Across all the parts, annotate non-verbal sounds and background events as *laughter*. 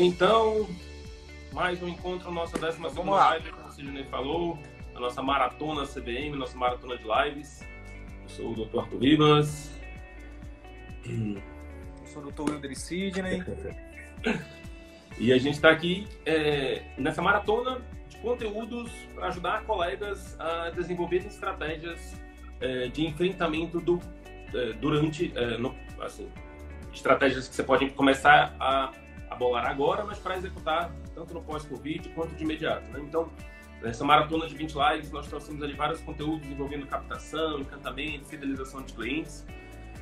Então, mais um encontro, nossa décima segunda live, como o Sidney falou, a nossa maratona CBM, nossa maratona de lives. Eu sou o Dr. Arthur Ribas. Eu sou o Dr. Wilder Sidney. *laughs* e a gente está aqui é, nessa maratona de conteúdos para ajudar colegas a desenvolverem estratégias é, de enfrentamento do, é, durante, é, no, assim, estratégias que você pode começar a a bolar agora, mas para executar tanto no pós-Covid quanto de imediato. Né? Então, nessa maratona de 20 lives, nós trouxemos ali vários conteúdos envolvendo captação, encantamento, fidelização de clientes.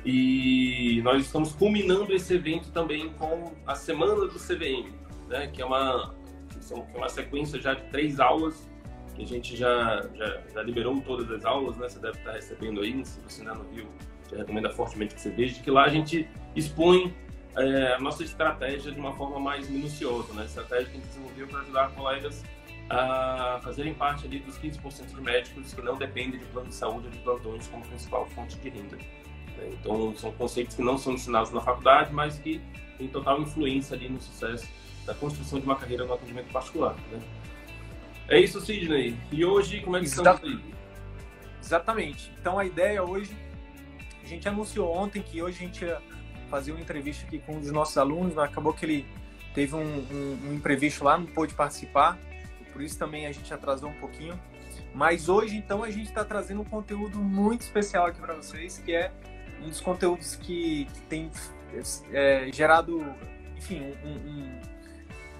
E nós estamos culminando esse evento também com a Semana do CVM, né? que, é uma, que é uma sequência já de três aulas que a gente já, já, já, liberou todas as aulas, né? Você deve estar recebendo aí, se você ainda não viu, já recomendo fortemente que você veja, que lá a gente expõe é, a nossa estratégia de uma forma mais minuciosa, né? Estratégia que a gente desenvolveu para ajudar colegas a fazerem parte ali dos 15% de médicos que não dependem de plano de saúde ou de plantões como principal fonte de renda. Né? Então, são conceitos que não são ensinados na faculdade, mas que têm total influência ali no sucesso da construção de uma carreira no atendimento particular. Né? É isso, Sidney. E hoje, como é que estamos aí? Exatamente. Então, a ideia hoje, a gente anunciou ontem que hoje a gente ia fazer uma entrevista aqui com um dos nossos alunos, mas acabou que ele teve um, um, um imprevisto lá, não pôde participar, por isso também a gente atrasou um pouquinho. Mas hoje, então, a gente está trazendo um conteúdo muito especial aqui para vocês, que é um dos conteúdos que, que tem é, gerado, enfim, um, um,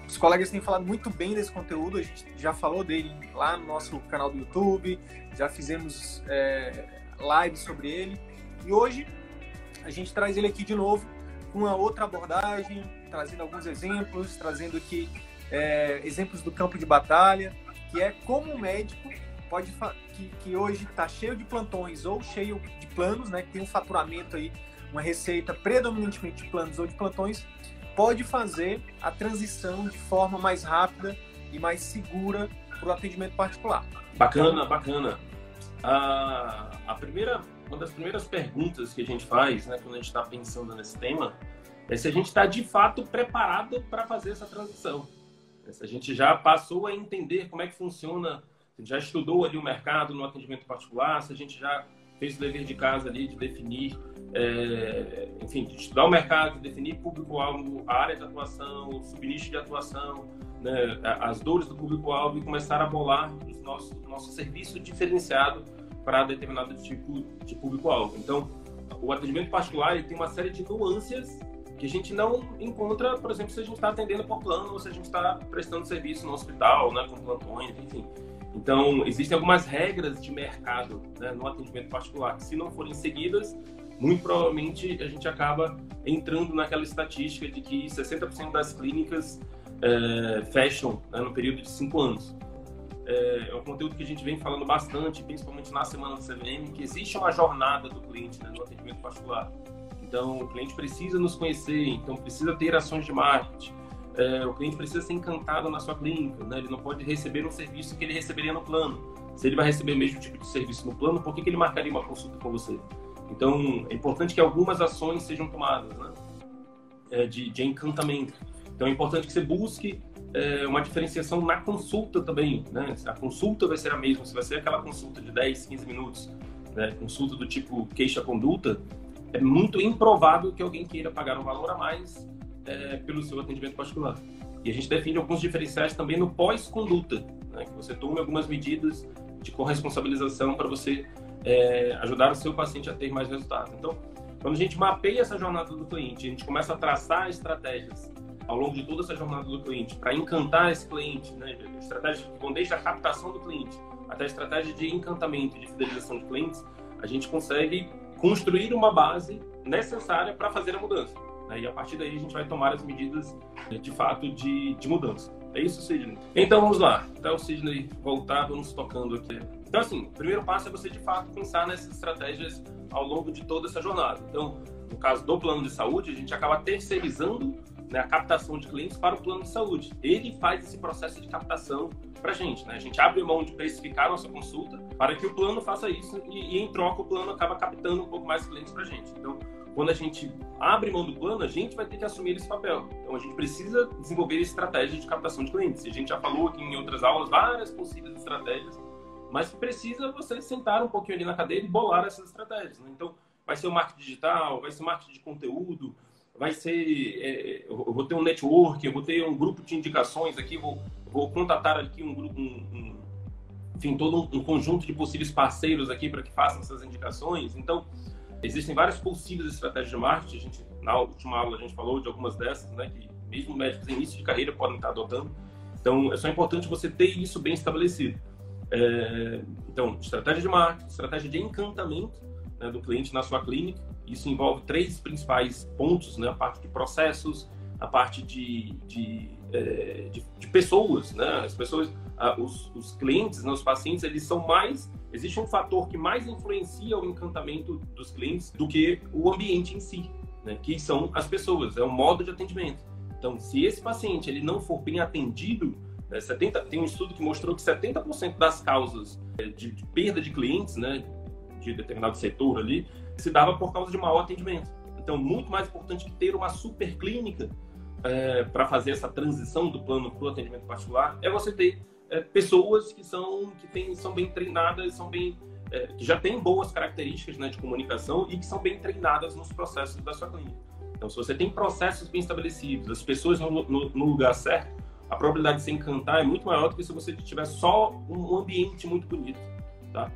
os colegas têm falado muito bem desse conteúdo, a gente já falou dele lá no nosso canal do YouTube, já fizemos é, lives sobre ele, e hoje a gente traz ele aqui de novo com uma outra abordagem, trazendo alguns exemplos, trazendo aqui é, exemplos do campo de batalha, que é como o médico pode que, que hoje está cheio de plantões ou cheio de planos, né, que tem um faturamento aí, uma receita predominantemente de planos ou de plantões, pode fazer a transição de forma mais rápida e mais segura para o atendimento particular. Bacana, bacana. A, a primeira uma das primeiras perguntas que a gente faz, né, quando a gente está pensando nesse tema, é se a gente está de fato preparado para fazer essa transição. Se a gente já passou a entender como é que funciona, se já estudou ali o mercado no atendimento particular, se a gente já fez o dever de casa ali de definir, é, enfim, de estudar o mercado, definir público-alvo, a área de atuação, o subnicho de atuação, né, as dores do público-alvo e começar a bolar o nosso, nosso serviço diferenciado para determinado tipo de público-alvo. Então, o atendimento particular tem uma série de nuances que a gente não encontra, por exemplo, se a gente está atendendo por plano ou se a gente está prestando serviço no hospital, né, com plantões, enfim. Então, existem algumas regras de mercado né, no atendimento particular que, se não forem seguidas, muito provavelmente a gente acaba entrando naquela estatística de que 60% das clínicas é, fecham né, no período de cinco anos é, é um conteúdo que a gente vem falando bastante, principalmente na semana do CVM, que existe uma jornada do cliente né, no atendimento particular. Então, o cliente precisa nos conhecer, então precisa ter ações de marketing. É, o cliente precisa ser encantado na sua clínica, né? ele não pode receber um serviço que ele receberia no plano. Se ele vai receber o mesmo tipo de serviço no plano, por que, que ele marcaria uma consulta com você? Então, é importante que algumas ações sejam tomadas né? É, de, de encantamento. Então, é importante que você busque é, uma diferenciação na consulta também, né? A consulta vai ser a mesma, se vai ser aquela consulta de 10, 15 minutos, né? Consulta do tipo queixa-conduta, é muito improvável que alguém queira pagar um valor a mais é, pelo seu atendimento particular. E a gente define alguns diferenciais também no pós-conduta, né? que você tome algumas medidas de corresponsabilização para você é, ajudar o seu paciente a ter mais resultados. Então, quando a gente mapeia essa jornada do cliente, a gente começa a traçar estratégias ao longo de toda essa jornada do cliente, para encantar esse cliente, né? estratégias que vão desde a captação do cliente até a estratégia de encantamento e de fidelização de clientes, a gente consegue construir uma base necessária para fazer a mudança. Né? E a partir daí a gente vai tomar as medidas né, de fato de, de mudança. É isso, Sidney? Então vamos lá. Até o Sidney voltar, vamos tocando aqui. Então, assim, o primeiro passo é você de fato pensar nessas estratégias ao longo de toda essa jornada. Então, no caso do plano de saúde, a gente acaba terceirizando né, a captação de clientes para o plano de saúde. Ele faz esse processo de captação para a gente. Né? A gente abre mão de precificar nossa consulta para que o plano faça isso e, e, em troca, o plano acaba captando um pouco mais clientes para a gente. Então, quando a gente abre mão do plano, a gente vai ter que assumir esse papel. Então, a gente precisa desenvolver estratégias de captação de clientes. A gente já falou aqui em outras aulas várias possíveis estratégias, mas precisa você sentar um pouquinho ali na cadeira e bolar essas estratégias. Né? Então, vai ser o marketing digital, vai ser marketing de conteúdo, vai ser. É, eu vou ter um network, eu vou ter um grupo de indicações aqui, vou, vou contatar aqui um grupo, um, um, enfim, todo um, um conjunto de possíveis parceiros aqui para que façam essas indicações. Então, Existem várias possíveis estratégias de marketing. A gente, na última aula a gente falou de algumas dessas, né, que mesmo médicos em início de carreira podem estar adotando. Então, é só importante você ter isso bem estabelecido. É, então, estratégia de marketing, estratégia de encantamento né, do cliente na sua clínica. Isso envolve três principais pontos, né? A parte de processos, a parte de, de, é, de, de pessoas, né? As pessoas, os, os clientes, né, os pacientes, eles são mais existe um fator que mais influencia o encantamento dos clientes do que o ambiente em si, né? que são as pessoas, é o modo de atendimento. Então, se esse paciente ele não for bem atendido, né, 70, tem um estudo que mostrou que 70% das causas é, de, de, perda de clientes, né, de determinado setor ali, se dava por causa de mau atendimento. Então, muito mais importante que ter uma super clínica é, para fazer essa transição do plano para o atendimento particular é você ter é, pessoas que são que tem, são bem treinadas, são bem é, que já têm boas características né, de comunicação e que são bem treinadas nos processos da sua clínica. Então, se você tem processos bem estabelecidos, as pessoas no, no, no lugar certo, a probabilidade de se encantar é muito maior do que se você tiver só um ambiente muito bonito, tá?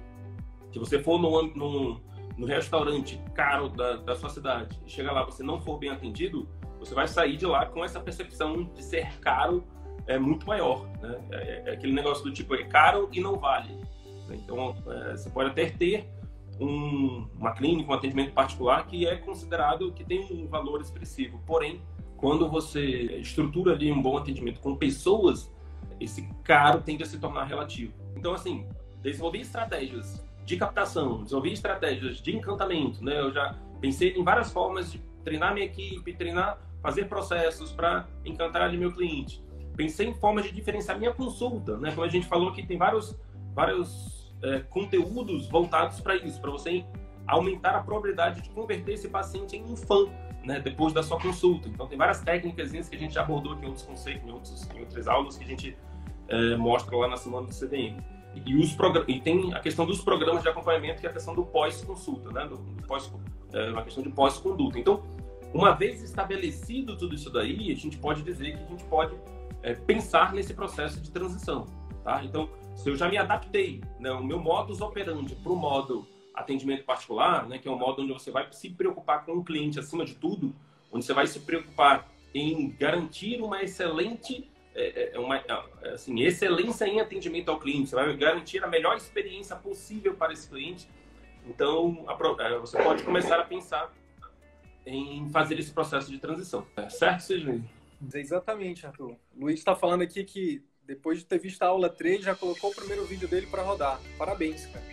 Se você for no, no, no restaurante caro da, da sua cidade e chegar lá você não for bem atendido, você vai sair de lá com essa percepção de ser caro é muito maior. Né? É, é, aquele negócio do tipo, é caro e não vale. Então, é, você pode até ter um, uma clínica, um atendimento particular que é considerado que tem um valor expressivo. Porém, quando você estrutura ali um bom atendimento com pessoas, esse caro tende a se tornar relativo. Então, assim, desenvolver estratégias de captação, desenvolver estratégias de encantamento, né? Eu já pensei em várias formas de treinar minha equipe, treinar, fazer processos para encantar ali meu cliente pensei em formas de diferenciar minha consulta, né? Como a gente falou aqui, tem vários, vários é, conteúdos voltados para isso, para você aumentar a probabilidade de converter esse paciente em um fã, né? Depois da sua consulta. Então, tem várias técnicas que a gente já abordou aqui em outros conceitos, em, outros, em outras aulas que a gente é, mostra lá na semana do CDM. E, os e tem a questão dos programas de acompanhamento, que é a questão do pós-consulta, né? Do, do pós, é, uma questão de pós-conduta. Então, uma vez estabelecido tudo isso daí, a gente pode dizer que a gente pode é, pensar nesse processo de transição. Tá? Então, se eu já me adaptei, né, o meu modus operandi para o modo atendimento particular, né, que é um modo onde você vai se preocupar com o cliente acima de tudo, onde você vai se preocupar em garantir uma excelente é, é uma, é, assim, excelência em atendimento ao cliente, você vai garantir a melhor experiência possível para esse cliente. Então, a, é, você pode começar a pensar em fazer esse processo de transição. Certo, Sidney? Exatamente, Arthur. O Luiz está falando aqui que depois de ter visto a aula 3, já colocou o primeiro vídeo dele para rodar. Parabéns, cara.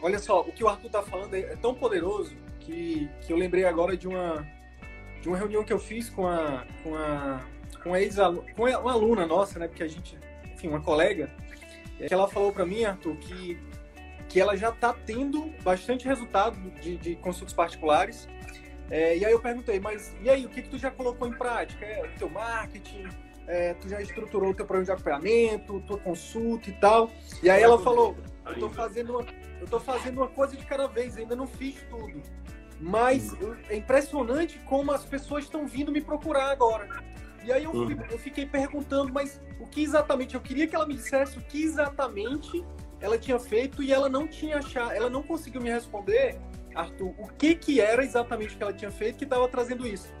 Olha só, o que o Arthur está falando é tão poderoso que, que eu lembrei agora de uma, de uma reunião que eu fiz com a, com a, com ex com uma aluna nossa, né? Porque a gente, enfim, uma colega, que ela falou para mim, Arthur, que, que ela já está tendo bastante resultado de, de consultas particulares é, e aí eu perguntei, mas e aí, o que, que tu já colocou em prática? É, o teu marketing, é, tu já estruturou o teu programa de acompanhamento, tua consulta e tal. E aí ela falou, eu tô fazendo uma, eu tô fazendo uma coisa de cada vez, ainda não fiz tudo. Mas é impressionante como as pessoas estão vindo me procurar agora. E aí eu, hum. eu fiquei perguntando, mas o que exatamente? Eu queria que ela me dissesse o que exatamente ela tinha feito e ela não tinha achado, ela não conseguiu me responder Arthur, o que que era exatamente que ela tinha feito que estava trazendo isso.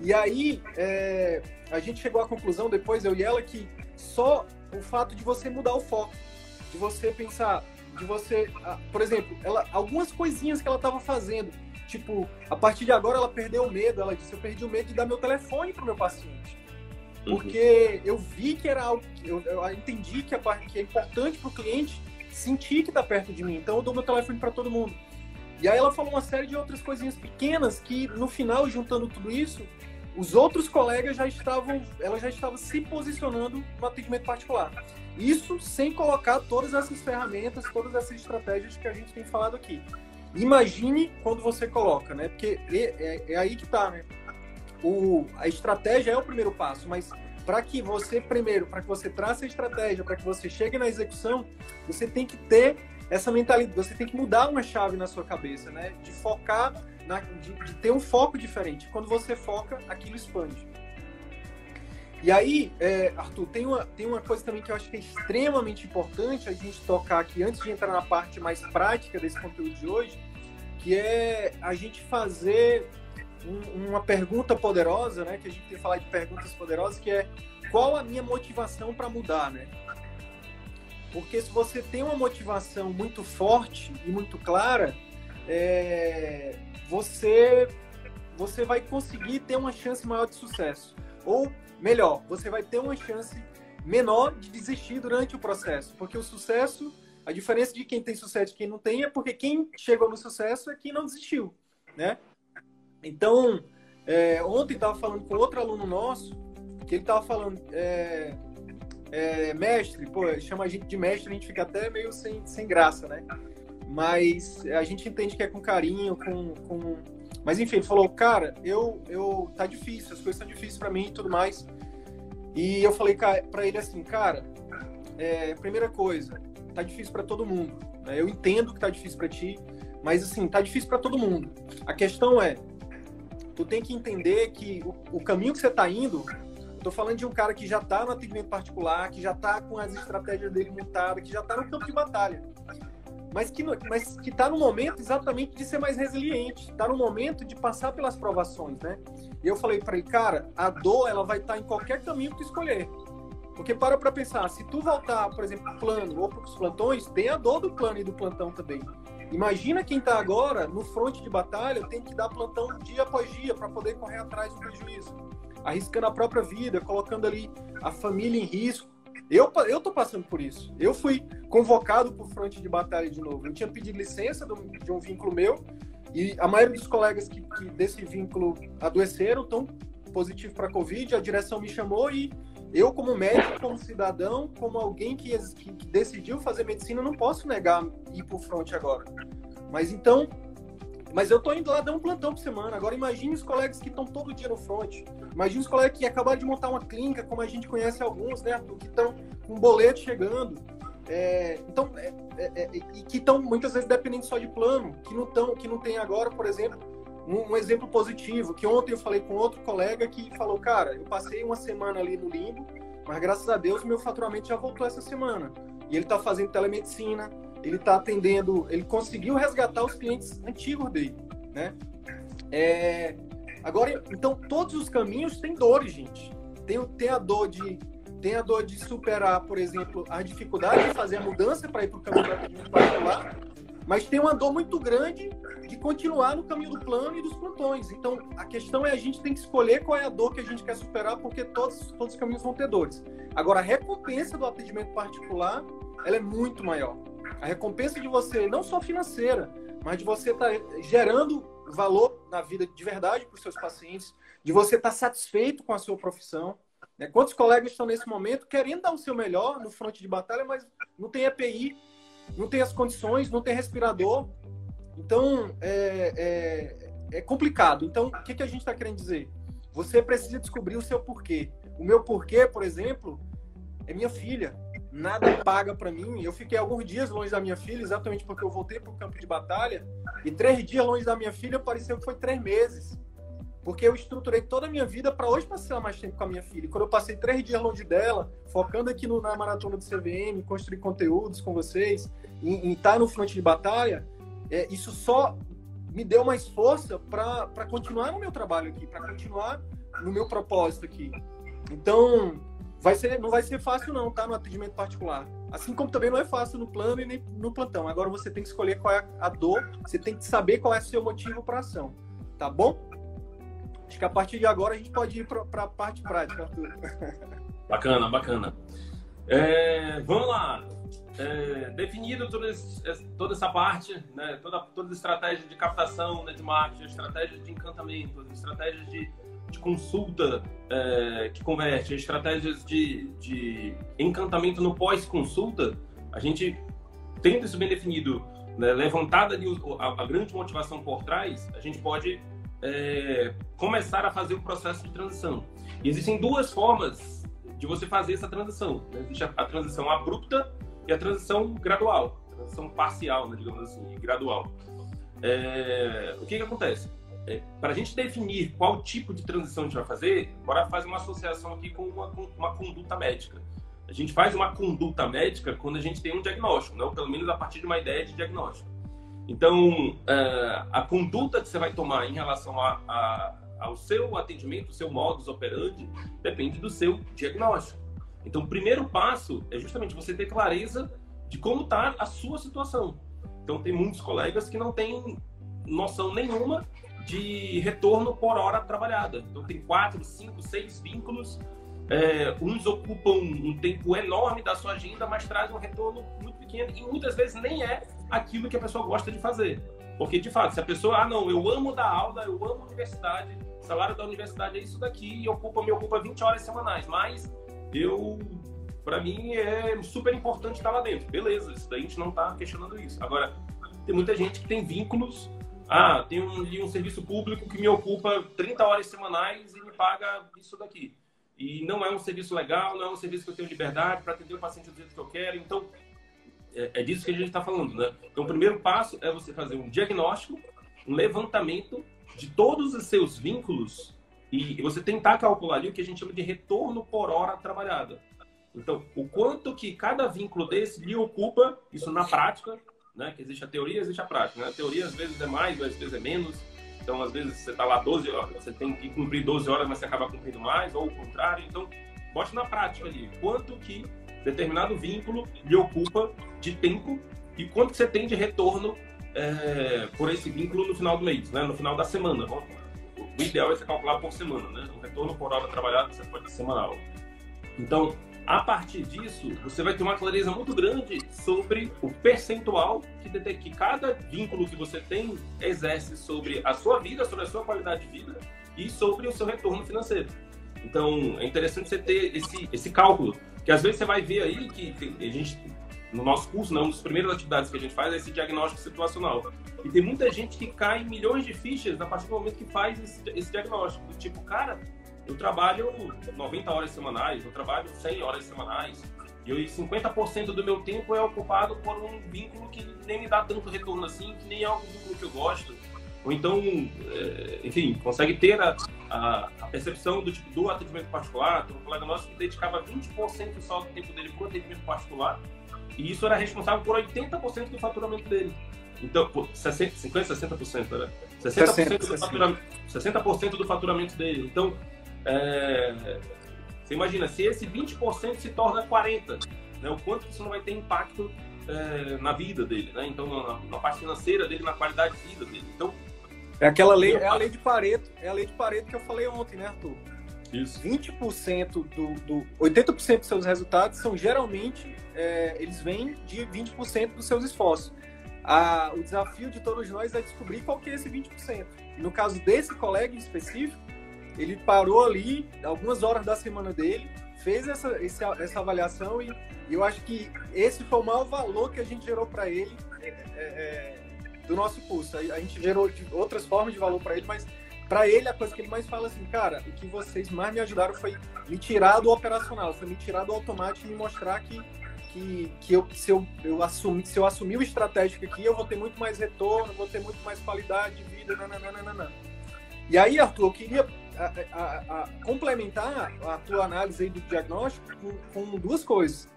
E aí é, a gente chegou à conclusão depois, eu e ela, que só o fato de você mudar o foco, de você pensar, de você, por exemplo, ela, algumas coisinhas que ela estava fazendo, tipo, a partir de agora ela perdeu o medo, ela disse, eu perdi o medo de dar meu telefone para meu paciente. Uhum. Porque uhum. eu vi que era algo, eu, eu entendi que, a, que é importante para o cliente sentir que está perto de mim, então eu dou meu telefone para todo mundo. E aí ela falou uma série de outras coisinhas pequenas que no final, juntando tudo isso, os outros colegas já estavam, ela já estava se posicionando no atendimento particular. Isso sem colocar todas essas ferramentas, todas essas estratégias que a gente tem falado aqui. Imagine quando você coloca, né? Porque é, é, é aí que tá, né? O, a estratégia é o primeiro passo, mas para que você primeiro, para que você trace a estratégia, para que você chegue na execução, você tem que ter essa mentalidade, você tem que mudar uma chave na sua cabeça, né? De focar, na, de, de ter um foco diferente. Quando você foca, aquilo expande. E aí, é, Arthur, tem uma, tem uma coisa também que eu acho que é extremamente importante a gente tocar aqui, antes de entrar na parte mais prática desse conteúdo de hoje, que é a gente fazer um, uma pergunta poderosa, né? Que a gente tem que falar de perguntas poderosas, que é qual a minha motivação para mudar, né? Porque se você tem uma motivação muito forte e muito clara, é, você, você vai conseguir ter uma chance maior de sucesso. Ou melhor, você vai ter uma chance menor de desistir durante o processo, porque o sucesso, a diferença de quem tem sucesso e quem não tem é porque quem chegou no sucesso é quem não desistiu, né? Então, é, ontem estava falando com outro aluno nosso, que ele estava falando, é, é, mestre, pô, chama a gente de mestre, a gente fica até meio sem, sem graça, né? Mas a gente entende que é com carinho, com, com mas enfim, ele falou, cara, eu, eu tá difícil, as coisas estão difíceis para mim e tudo mais. E eu falei para ele assim, cara, é, primeira coisa, tá difícil para todo mundo. Né? Eu entendo que tá difícil para ti, mas assim, tá difícil para todo mundo. A questão é, tu tem que entender que o, o caminho que você tá indo, tô falando de um cara que já tá no atendimento particular, que já tá com as estratégias dele montadas, que já tá no campo de batalha mas que mas que está no momento exatamente de ser mais resiliente, está no momento de passar pelas provações, né? E eu falei para ele, cara, a dor ela vai estar tá em qualquer caminho que tu escolher. Porque para para pensar, se tu voltar, por exemplo, plano ou para os plantões, tem a dor do plano e do plantão também. Imagina quem está agora no fronte de batalha, tem que dar plantão dia após dia para poder correr atrás do prejuízo, arriscando a própria vida, colocando ali a família em risco eu, eu tô passando por isso. Eu fui convocado por fronte de batalha de novo. Eu tinha pedido licença de um vínculo meu e a maioria dos colegas que, que desse vínculo adoeceram estão positivo para Covid. A direção me chamou e eu, como médico, como cidadão, como alguém que, que, decidiu fazer medicina, não posso negar ir para o fronte agora. Mas então, mas eu tô indo lá dar um plantão por semana. Agora imagine os colegas que estão todo dia no front. Imagine os colegas que acabaram de montar uma clínica, como a gente conhece alguns, né, Que estão com um boleto chegando. É, então, é, é, é, e que estão muitas vezes dependendo só de plano, que não tão, que não tem agora, por exemplo, um, um, exemplo positivo, que ontem eu falei com outro colega que falou, cara, eu passei uma semana ali no limbo, mas graças a Deus meu faturamento já voltou essa semana. E ele está fazendo telemedicina, ele está atendendo, ele conseguiu resgatar os clientes antigos dele, né? É, agora, então todos os caminhos têm dores, gente. Tem, tem a dor de tem a dor de superar, por exemplo, a dificuldade de fazer a mudança para ir para o caminho particular, mas tem uma dor muito grande de continuar no caminho do plano e dos plantões. Então, a questão é a gente tem que escolher qual é a dor que a gente quer superar, porque todos, todos os caminhos vão ter dores. Agora, a recompensa do atendimento particular, ela é muito maior. A recompensa de você, não só financeira, mas de você estar tá gerando valor na vida de verdade para os seus pacientes, de você estar tá satisfeito com a sua profissão. Né? Quantos colegas estão nesse momento querendo dar o seu melhor no fronte de batalha, mas não tem EPI, não tem as condições, não tem respirador. Então, é, é, é complicado. Então, o que, que a gente está querendo dizer? Você precisa descobrir o seu porquê. O meu porquê, por exemplo, é minha filha nada paga para mim. Eu fiquei alguns dias longe da minha filha, exatamente porque eu voltei para o campo de batalha. E três dias longe da minha filha pareceu que foi três meses. Porque eu estruturei toda a minha vida para hoje passar mais tempo com a minha filha. E quando eu passei três dias longe dela, focando aqui no, na maratona do CVM, construir conteúdos com vocês, em estar tá no fronte de batalha, é, isso só me deu mais força para continuar no meu trabalho aqui, para continuar no meu propósito aqui. Então, vai ser, não vai ser fácil não, tá? No atendimento particular. Assim como também não é fácil no plano e nem no plantão. Agora você tem que escolher qual é a dor, você tem que saber qual é o seu motivo para ação, tá bom? Acho que a partir de agora a gente pode ir para a parte prática, Arthur. *laughs* Bacana, bacana. É, vamos lá. É, definido toda, toda essa parte, né, toda, toda estratégia de captação, né, de marketing, estratégia de encantamento, estratégia de de consulta é, que converte, estratégias de, de encantamento no pós-consulta, a gente tendo isso bem definido, né, levantada a, a, grande motivação por trás, a gente pode é, começar a fazer o processo de transição. E existem duas formas de você fazer essa transição. Né? Existe a, a, transição abrupta e a transição gradual, a transição parcial, né, digamos assim, gradual. É, o que, que acontece? É, para a gente definir qual tipo de transição a gente vai fazer, bora fazer uma associação aqui com uma, com uma conduta médica. A gente faz uma conduta médica quando a gente tem um diagnóstico, né? ou pelo menos a partir de uma ideia de diagnóstico. Então, é, a conduta que você vai tomar em relação a, a, ao seu atendimento, seu modus operandi, depende do seu diagnóstico. Então, o primeiro passo é justamente você ter clareza de como está a sua situação. Então, tem muitos colegas que não têm noção nenhuma de retorno por hora trabalhada. Então, tem quatro, cinco, seis vínculos. É, uns ocupam um tempo enorme da sua agenda, mas trazem um retorno muito pequeno e muitas vezes nem é aquilo que a pessoa gosta de fazer. Porque, de fato, se a pessoa, ah, não, eu amo dar aula, eu amo universidade, salário da universidade é isso daqui e ocupa, me ocupa 20 horas semanais, mas eu, para mim, é super importante estar lá dentro. Beleza, isso daí a gente não está questionando isso. Agora, tem muita gente que tem vínculos ah, tem um, um serviço público que me ocupa 30 horas semanais e me paga isso daqui. E não é um serviço legal, não é um serviço que eu tenho liberdade para atender o paciente do jeito que eu quero. Então, é, é disso que a gente está falando, né? Então, o primeiro passo é você fazer um diagnóstico, um levantamento de todos os seus vínculos e você tentar calcular ali o que a gente chama de retorno por hora trabalhada. Então, o quanto que cada vínculo desse lhe ocupa, isso na prática, né? Que existe a teoria, existe a prática. Né? A teoria às vezes é mais, às vezes é menos. Então, às vezes você está lá 12 horas, você tem que cumprir 12 horas, mas você acaba cumprindo mais, ou o contrário. Então, bote na prática ali quanto que determinado vínculo lhe ocupa de tempo e quanto você tem de retorno é, por esse vínculo no final do mês, né? no final da semana. O ideal é você calcular por semana, né? O retorno por hora trabalhada você pode ser semanal. Então, a partir disso, você vai ter uma clareza muito grande sobre o percentual que, que cada vínculo que você tem exerce sobre a sua vida, sobre a sua qualidade de vida e sobre o seu retorno financeiro. Então, é interessante você ter esse, esse cálculo, que às vezes você vai ver aí que a gente, no nosso curso, né, uma das primeiras atividades que a gente faz é esse diagnóstico situacional. E tem muita gente que cai milhões de fichas a partir do momento que faz esse, esse diagnóstico. Tipo, cara, eu trabalho 90 horas semanais, eu trabalho 100 horas semanais, e 50% do meu tempo é ocupado por um vínculo que nem me dá tanto retorno assim, que nem é um vínculo que eu gosto. Ou então, é, enfim, consegue ter a, a, a, percepção do tipo do atendimento particular. Tem um colega nosso que dedicava 20% só do tempo dele para o atendimento particular, e isso era responsável por 80% do faturamento dele. Então, 60, 50, 60%, né? 60%, 60, do, faturamento, 60 do faturamento dele. Então, é, você imagina, se esse 20% se torna 40%, né, o quanto isso não vai ter impacto é, na vida dele, né? Então, na, na, parte financeira dele, na qualidade de vida dele. Então, é aquela lei, é a lei de Pareto, é a lei de Pareto que eu falei ontem, né, Arthur? Isso. 20% do, do 80% dos seus resultados são geralmente é, eles vêm de 20% dos seus esforços. A, o desafio de todos nós é descobrir qual que é esse 20%. No caso desse colega em específico, ele parou ali algumas horas da semana dele, fez essa, essa, avaliação e, eu acho que esse foi o maior valor que a gente gerou para ele é, é, é, do nosso curso. A, a gente gerou outras formas de valor para ele, mas para ele a coisa que ele mais fala assim, cara, o que vocês mais me ajudaram foi me tirar do operacional, foi me tirar do automático e me mostrar que que, que eu, se, eu, eu assumir, se eu assumir o estratégico aqui, eu vou ter muito mais retorno, vou ter muito mais qualidade de vida, nananana. E aí, Arthur, eu queria a, a, a complementar a tua análise aí do diagnóstico com, com, duas coisas.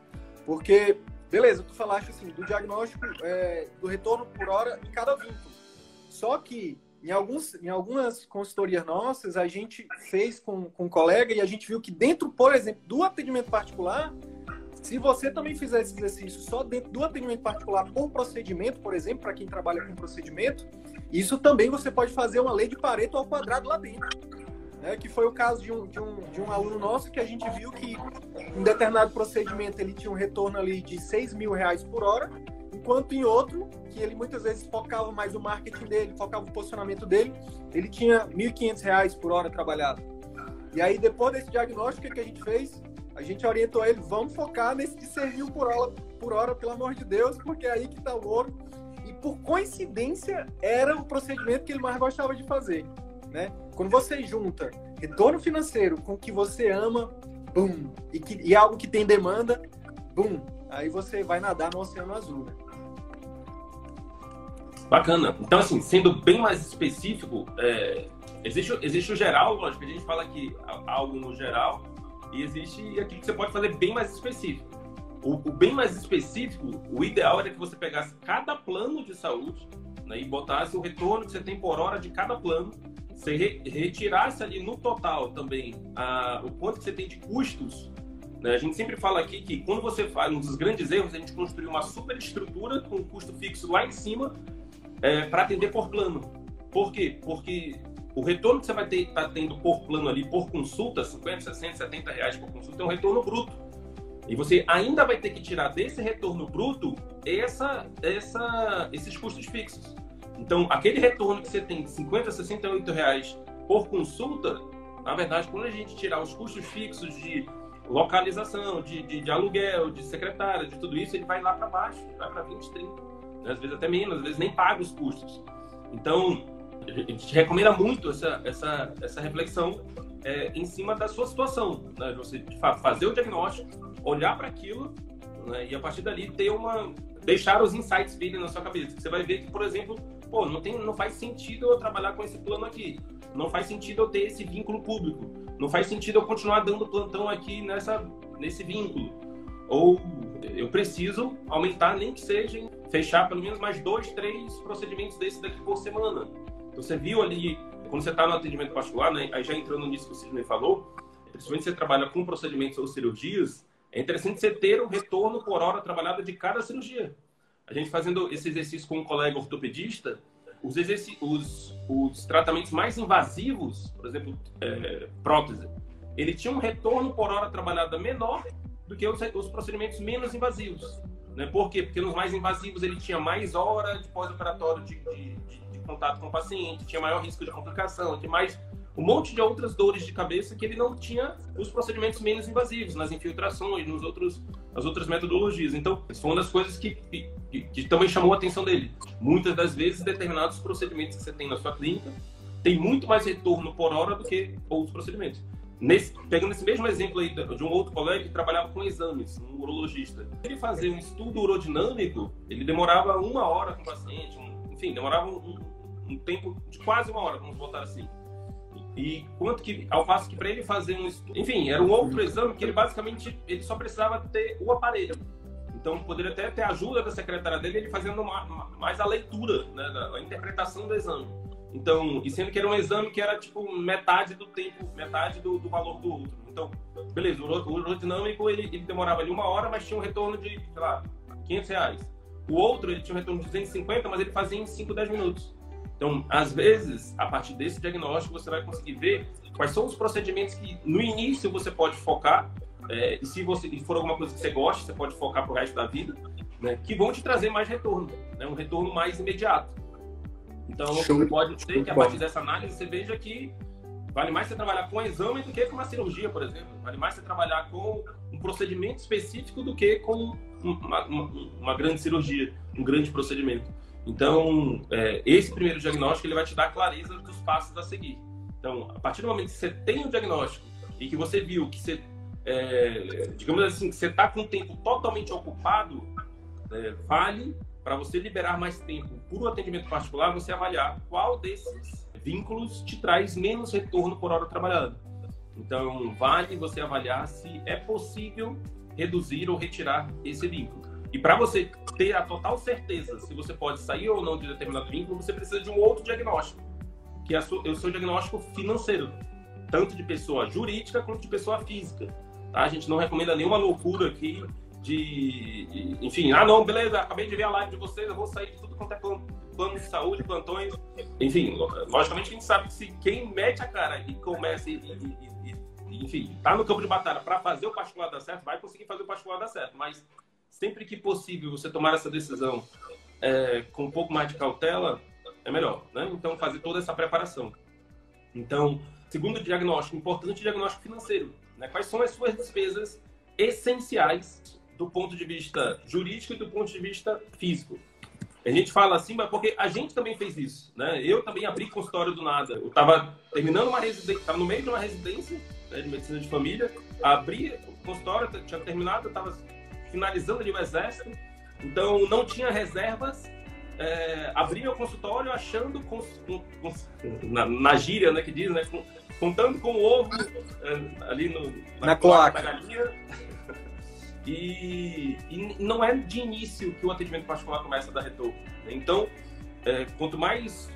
Porque, beleza, tu falaste assim, do diagnóstico é, do retorno por hora em cada vínculo. Só que em, alguns, em algumas consultorias nossas, a gente fez com, com um colega e a gente viu que dentro, por exemplo, do atendimento particular, se você também fizer esse exercício só dentro do atendimento particular por procedimento, por exemplo, para quem trabalha com procedimento, isso também você pode fazer uma lei de Pareto ao quadrado lá dentro né, que foi o caso de um, de, um, de um aluno nosso que a gente viu que em determinado procedimento ele tinha um retorno ali de 6 mil reais por hora, enquanto em outro, que ele muitas vezes focava mais o marketing dele, focava o posicionamento dele, ele tinha 1.500 reais por hora trabalhado. E aí, depois desse diagnóstico, o que a gente fez? A gente orientou ele, vamos focar nesse de 6 mil por hora, por hora, pelo amor de Deus, porque é aí que está o ouro. E por coincidência, era o procedimento que ele mais gostava de fazer. Né? Quando você junta retorno financeiro com o que você ama, bum, e, que, e algo que tem demanda, bum, aí você vai nadar no Oceano Azul. Né? Bacana. Então, assim, sendo bem mais específico, é, existe, existe o geral, lógico, a gente fala aqui algo no geral, e existe aquilo que você pode fazer bem mais específico. O, o, bem mais específico, o ideal era que você pegasse cada plano de saúde né, e botasse o retorno que você tem por hora de cada plano, você re, retirasse ali no total também a, o quanto você tem de custos. Né? A gente sempre fala aqui que quando você faz um dos grandes erros, a gente construir uma superestrutura com custo fixo lá em cima é, para atender por plano. Por quê? Porque o retorno que você vai estar tá tendo por plano ali, por consulta, 50, 60, 70 reais por consulta, é um retorno bruto. E você ainda vai ter que tirar desse retorno bruto essa, essa, esses custos fixos. Então, aquele retorno que você tem de 50, 68 reais por consulta, na verdade, quando a gente tirar os custos fixos de localização, de, de, de aluguel, de secretária, de tudo isso, ele vai lá para baixo, vai para 20, 30 né? às vezes até menos, às vezes nem paga os custos. Então, a gente recomenda muito essa, essa, essa reflexão é, em cima da sua situação. Né? Você, fato, fazer o diagnóstico, olhar para aquilo né? e a partir dali ter uma. deixar os insights virem na sua cabeça. Você vai ver que, por exemplo, pô, não, tem, não faz sentido eu trabalhar com esse plano aqui. Não faz sentido eu ter esse vínculo público. Não faz sentido eu continuar dando plantão aqui nessa, nesse vínculo. Ou eu preciso aumentar, nem que seja fechar pelo menos mais dois, três procedimentos desses daqui por semana. Então, você viu ali, quando você está no atendimento particular, né, aí já entrando nisso que o Sidney falou, principalmente você trabalha com procedimentos ou cirurgias, é interessante você ter o retorno por hora trabalhada de cada cirurgia. A gente fazendo esse exercício com um colega ortopedista, os, os, os tratamentos mais invasivos, por exemplo, é, prótese, ele tinha um retorno por hora trabalhada menor do que os, os procedimentos menos invasivos. Né? Por quê? Porque nos mais invasivos ele tinha mais hora de pós-operatório de, de, de, de, contato com o paciente, tinha maior risco de complicação, tinha mais um monte de outras dores de cabeça que ele não tinha os procedimentos menos invasivos, nas infiltrações, nos outros, nas outras metodologias. Então, isso foi uma das coisas que, que, que também chamou a atenção dele. Muitas das vezes, determinados procedimentos que você tem na sua clínica têm muito mais retorno por hora do que outros procedimentos. Nesse, pegando esse mesmo exemplo aí de um outro colega que trabalhava com exames, um urologista. Ele fazia um estudo urodinâmico, ele demorava uma hora com o paciente, um, enfim, demorava um, um, tempo de quase uma hora, vamos botar assim. E quanto que, ao passo que para ele fazer um estudo, enfim, era um outro exame que ele basicamente ele só precisava ter o aparelho. Então poderia até ter ajuda da secretária dele, ele fazendo mais a leitura, né, a interpretação do exame. Então, e sendo que era um exame que era tipo metade do tempo, metade do, do valor do outro. Então, beleza, o urodinâmico ele, ele demorava ali uma hora, mas tinha um retorno de, sei lá, 500 reais. O outro, ele tinha um retorno de 250, mas ele fazia em 5, 10 minutos. Então, às vezes, a partir desse diagnóstico, você vai conseguir ver quais são os procedimentos que no início você pode focar, é, e se você for alguma coisa que você gosta, você pode focar para o resto da vida, né, que vão te trazer mais retorno, né, um retorno mais imediato. Então, Show. pode ser que a partir dessa análise você veja que vale mais você trabalhar com exame do que com uma cirurgia, por exemplo. Vale mais você trabalhar com um procedimento específico do que com uma, uma, uma grande cirurgia, um grande procedimento. Então, é, esse primeiro diagnóstico ele vai te dar clareza dos passos a seguir. Então, a partir do momento que você tem o diagnóstico e que você viu que você, é, digamos assim, que você está com o tempo totalmente ocupado, é, vale para você liberar mais tempo por atendimento particular, você avaliar qual desses vínculos te traz menos retorno por hora trabalhada. Então, vale você avaliar se é possível reduzir ou retirar esse vínculo. E para você ter a total certeza se você pode sair ou não de determinado vínculo, você precisa de um outro diagnóstico, que é o seu diagnóstico financeiro, tanto de pessoa jurídica quanto de pessoa física. Tá? A gente não recomenda nenhuma loucura aqui de, enfim, ah não, beleza, acabei de ver a live de vocês, eu vou sair de tudo quanto é plano, plano de saúde, plantões, enfim, logicamente a gente sabe que se quem mete a cara e começa e, e, e enfim, tá no campo de batalha para fazer o particular dar certo, vai conseguir fazer o particular dar certo, mas sempre que possível você tomar essa decisão é, com um pouco mais de cautela, é melhor, né? Então fazer toda essa preparação. Então, segundo diagnóstico, importante diagnóstico financeiro, né? Quais são as suas despesas essenciais do ponto de vista jurídico e do ponto de vista físico. a gente fala assim, mas porque a gente também fez isso, né? Eu também abri consultório do nada. Eu estava terminando uma residência, estava no meio de uma residência né, de medicina de família, abri o consultório, tinha terminado, estava finalizando ali o exército, então não tinha reservas. É, abri meu consultório achando, com, com, na, na, gíria, né, que diz, né, contando com o ovo é, ali no, na, na cloaca. E, e, não é de início que o atendimento particular começa a dar retorno. Né? Então, é, quanto mais.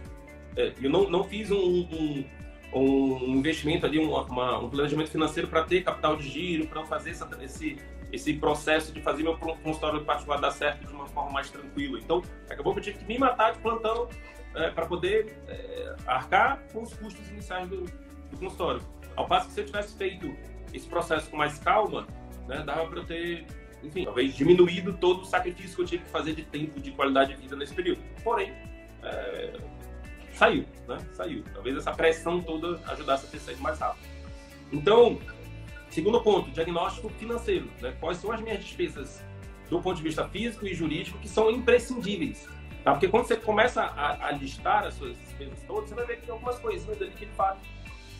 É, eu não, não fiz um, um, um investimento ali, um, uma, um planejamento financeiro para ter capital de giro, para fazer essa, esse, esse processo de fazer meu consultório particular dar certo de uma forma mais tranquila. Então, acabou que eu tive que me matar de plantão é, para poder é, arcar com os custos iniciais do, do consultório. Ao passo que se eu tivesse feito esse processo com mais calma, né, dava para ter, enfim, talvez diminuído todo o sacrifício que eu tive que fazer de tempo, de qualidade de vida nesse período. Porém, é, saiu, né? Saiu. Talvez essa pressão toda ajudasse a ter saído mais rápido. Então, segundo ponto, diagnóstico financeiro. Né? Quais são as minhas despesas do ponto de vista físico e jurídico que são imprescindíveis? Tá? Porque quando você começa a, a listar as suas despesas todas, você vai ver que tem algumas coisinhas ali que de fato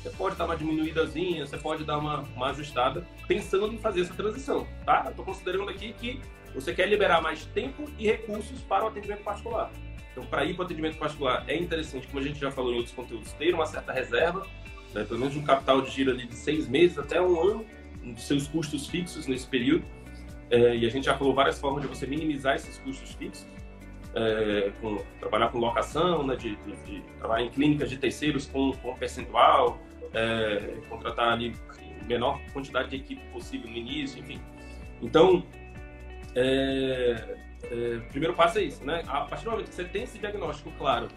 você pode dar uma diminuídazinha, você pode dar uma, uma ajustada, pensando em fazer essa transição, tá? Estou considerando aqui que você quer liberar mais tempo e recursos para o atendimento particular. Então, para ir para o atendimento particular, é interessante, como a gente já falou em outros conteúdos, ter uma certa reserva, né? pelo menos um capital de giro ali de seis meses até um ano, dos seus custos fixos nesse período. É, e a gente já falou várias formas de você minimizar esses custos fixos. É, com, trabalhar com locação, né, de, de, de, trabalhar em clínicas de terceiros com, com percentual, é, contratar ali menor quantidade de equipe possível no início, enfim. Então, é, é, primeiro passo é isso, né? A partir do momento que você tem esse diagnóstico claro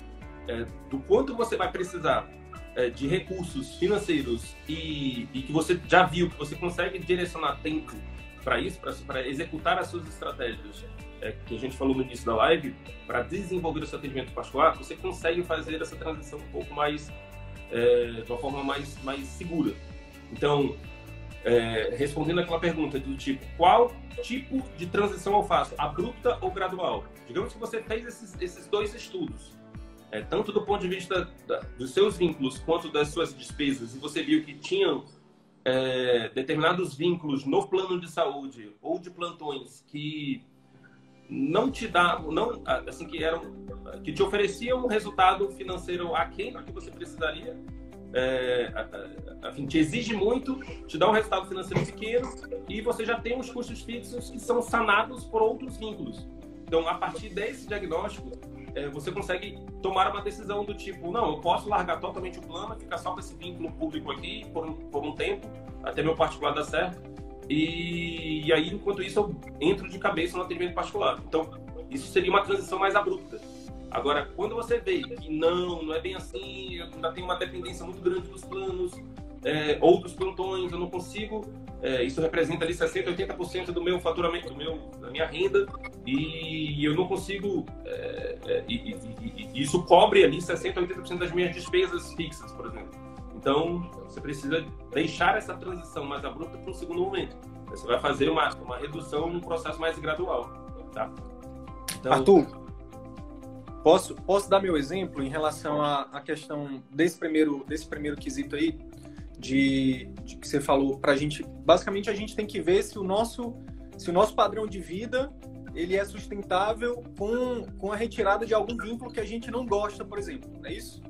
é, do quanto você vai precisar é, de recursos financeiros e, e, que você já viu que você consegue direcionar tempo para isso, para executar as suas estratégias, é, que a gente falou no início da live, para desenvolver o seu atendimento particular, você consegue fazer essa transição um pouco mais é, de uma forma mais, mais segura. Então, é, respondendo aquela pergunta do tipo, qual tipo de transição eu faço, abrupta ou gradual? Digamos que você fez esses, esses dois estudos, é, tanto do ponto de vista da, dos seus vínculos quanto das suas despesas, e você viu que tinham é, determinados vínculos no plano de saúde ou de plantões que não te davam, não, assim, que eram, que te ofereciam um resultado financeiro aquém do que você precisaria, é, enfim, te exige muito, te dá um resultado financeiro pequeno e você já tem os custos fixos que são sanados por outros vínculos. Então, a partir desse diagnóstico, é, você consegue tomar uma decisão do tipo, não, eu posso largar totalmente o plano, ficar só com esse vínculo público aqui por um, por um tempo, até meu particular dar certo, e, e aí, enquanto isso, eu entro de cabeça no atendimento particular. Então, isso seria uma transição mais abrupta. Agora, quando você vê que não, não é bem assim, eu ainda tenho uma dependência muito grande dos planos, é, ou dos plantões, eu não consigo, é, isso representa ali 60%, 80% do meu faturamento, do meu, da minha renda, e eu não consigo, é, é e, e, e, isso cobre ali 60%, 80% das minhas despesas fixas, por exemplo. Então, você precisa deixar essa transição mais abrupta para um segundo momento. Você vai fazer uma, uma redução num processo mais gradual, tá? Então, Arthur, Posso, posso dar meu exemplo em relação à, à questão desse primeiro, desse primeiro quesito aí, de, de que você falou para a gente. Basicamente, a gente tem que ver se o nosso, se o nosso padrão de vida ele é sustentável com, com a retirada de algum vínculo que a gente não gosta, por exemplo. É isso?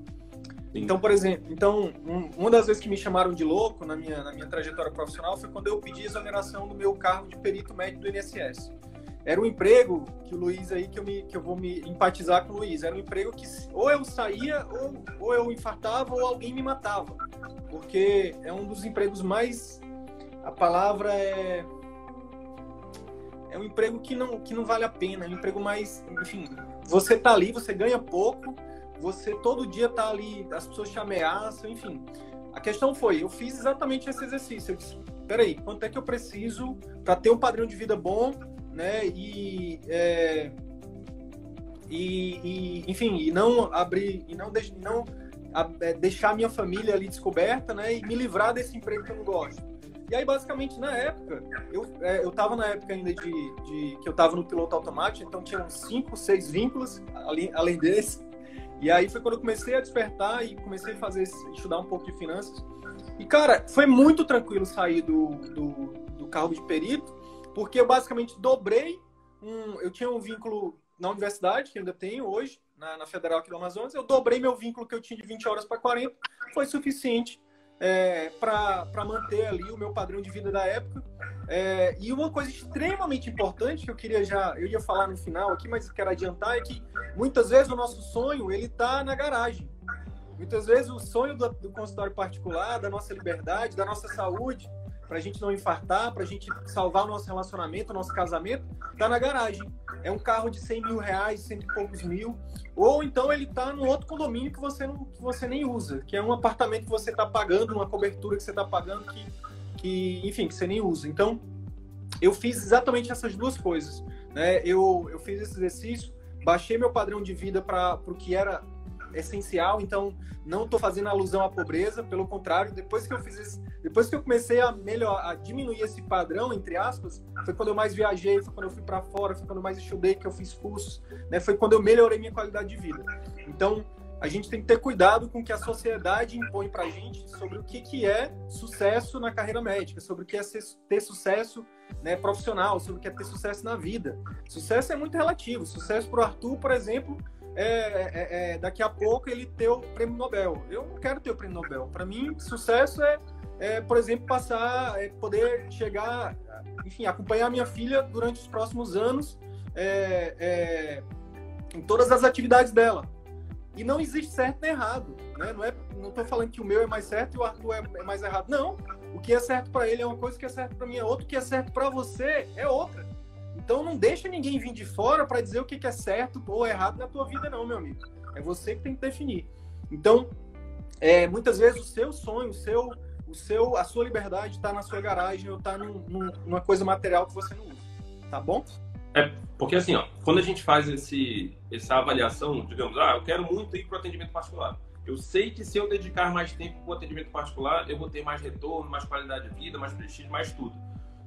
Sim. Então, por exemplo, então, um, uma das vezes que me chamaram de louco na minha, na minha trajetória profissional foi quando eu pedi exoneração do meu cargo de perito médico do INSS era um emprego que o Luiz aí, que eu, me, que eu vou me empatizar com o Luiz, era um emprego que ou eu saía, ou, ou eu infartava, ou alguém me matava. Porque é um dos empregos mais. A palavra é. É um emprego que não, que não vale a pena, é um emprego mais. Enfim, você tá ali, você ganha pouco, você todo dia tá ali, as pessoas te ameaçam, enfim. A questão foi, eu fiz exatamente esse exercício. Eu disse, peraí, quanto é que eu preciso para ter um padrão de vida bom né? E, é, e, e, enfim, e não abrir, e não, não a, é, deixar minha família ali descoberta, né? E me livrar desse emprego que eu não gosto. E aí, basicamente, na época, eu, é, eu tava na época ainda de, de que eu tava no piloto automático, então tinha uns 5, 6 vínculos, além, além desse. E aí foi quando eu comecei a despertar e comecei a fazer, estudar um pouco de finanças. E, cara, foi muito tranquilo sair do, do, do de perito, porque eu basicamente dobrei um. Eu tinha um vínculo na universidade, que ainda tenho hoje, na, na Federal aqui do Amazonas, eu dobrei meu vínculo que eu tinha de 20 horas para 40, foi suficiente é, para manter ali o meu padrão de vida da época. É, e uma coisa extremamente importante que eu queria já, eu ia falar no final aqui, mas quero adiantar, é que muitas vezes o nosso sonho ele está na garagem. Muitas vezes o sonho do, do consultório particular, da nossa liberdade, da nossa saúde, para a gente não infartar, para a gente salvar o nosso relacionamento, o nosso casamento, tá na garagem. É um carro de 100 mil reais, cento e poucos mil. Ou então ele tá no outro condomínio que você, não, que você nem usa, que é um apartamento que você está pagando, uma cobertura que você está pagando, que, que, enfim, que você nem usa. Então, eu fiz exatamente essas duas coisas. Né? Eu, eu fiz esse exercício, baixei meu padrão de vida para o que era essencial, então não estou fazendo alusão à pobreza, pelo contrário, depois que eu fiz esse, depois que eu comecei a melhor a diminuir esse padrão entre aspas, foi quando eu mais viajei, foi quando eu fui para fora, foi quando eu mais estudei, que eu fiz cursos, né? Foi quando eu melhorei minha qualidade de vida. Então, a gente tem que ter cuidado com o que a sociedade impõe para a gente sobre o que, que é sucesso na carreira médica, sobre o que é ter sucesso né, profissional, sobre o que é ter sucesso na vida. Sucesso é muito relativo. Sucesso para o Arthur, por exemplo, é, é, é, daqui a pouco ele ter o prêmio Nobel. Eu não quero ter o prêmio Nobel. Para mim, sucesso é, é, por exemplo, passar, é poder chegar, enfim, acompanhar minha filha durante os próximos anos em todas as atividades dela. E não existe certo nem errado, né? Não é, não falando que o meu é mais certo e o Arthur é, mais errado. Não. O que é certo para ele é uma coisa, o que é certo para mim é outra, o que é certo para você é outra. Então não deixa ninguém vir de fora para dizer o que é certo ou errado na tua vida, não, meu amigo. É você que tem que definir. Então, é, muitas vezes o seu sonho, o seu, o seu, a sua liberdade está na sua garagem ou está num, num, numa coisa material que você não usa. Tá bom? É, porque assim, ó, quando a gente faz esse, essa avaliação, digamos, ah, eu quero muito ir para o atendimento particular. Eu sei que se eu dedicar mais tempo para o atendimento particular, eu vou ter mais retorno, mais qualidade de vida, mais prestígio, mais tudo.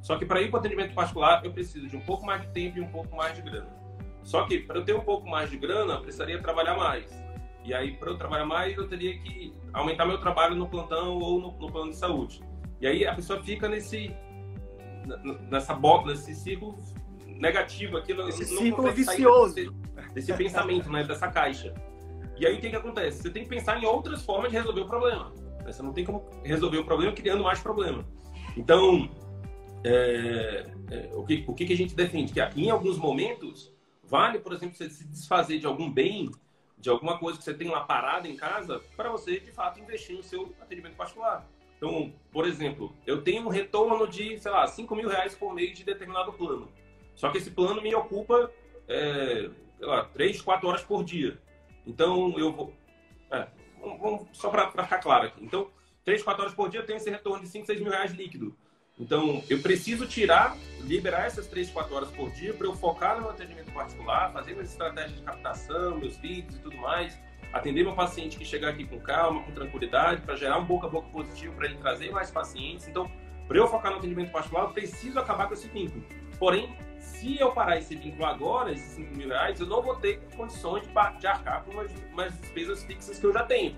Só que para ir para o atendimento particular, eu preciso de um pouco mais de tempo e um pouco mais de grana. Só que para eu ter um pouco mais de grana, eu precisaria trabalhar mais. E aí, para eu trabalhar mais, eu teria que aumentar meu trabalho no plantão ou no, no plano de saúde. E aí a pessoa fica nesse nessa bota, nesse ciclo negativo aqui, esse ciclo vicioso, desse, desse pensamento, né, dessa caixa. E aí o que que acontece? Você tem que pensar em outras formas de resolver o problema. Você não tem como resolver o problema criando mais problema. Então, é, é, o, que, o que a gente defende? Que em alguns momentos, vale, por exemplo, você se desfazer de algum bem, de alguma coisa que você tem lá parada em casa, para você, de fato, investir no seu atendimento particular. Então, por exemplo, eu tenho um retorno de, sei lá, 5 mil reais por mês de determinado plano. Só que esse plano me ocupa, é, sei lá, 3, 4 horas por dia. Então, eu vou... É, vamos, só para ficar claro aqui. Então, 3, 4 horas por dia eu tenho esse retorno de 5, 6 mil reais líquido. Então, eu preciso tirar, liberar essas 3, 4 horas por dia para eu focar no meu atendimento particular, fazer minhas estratégias de captação, meus vídeos e tudo mais, atender meu paciente que chegar aqui com calma, com tranquilidade, para gerar um boca a boca positivo, para ele trazer mais pacientes. Então, para eu focar no atendimento particular, eu preciso acabar com esse vínculo. Porém, se eu parar esse vínculo agora, esses 5 mil reais, eu não vou ter condições de, arcar com umas despesas fixas que eu já tenho,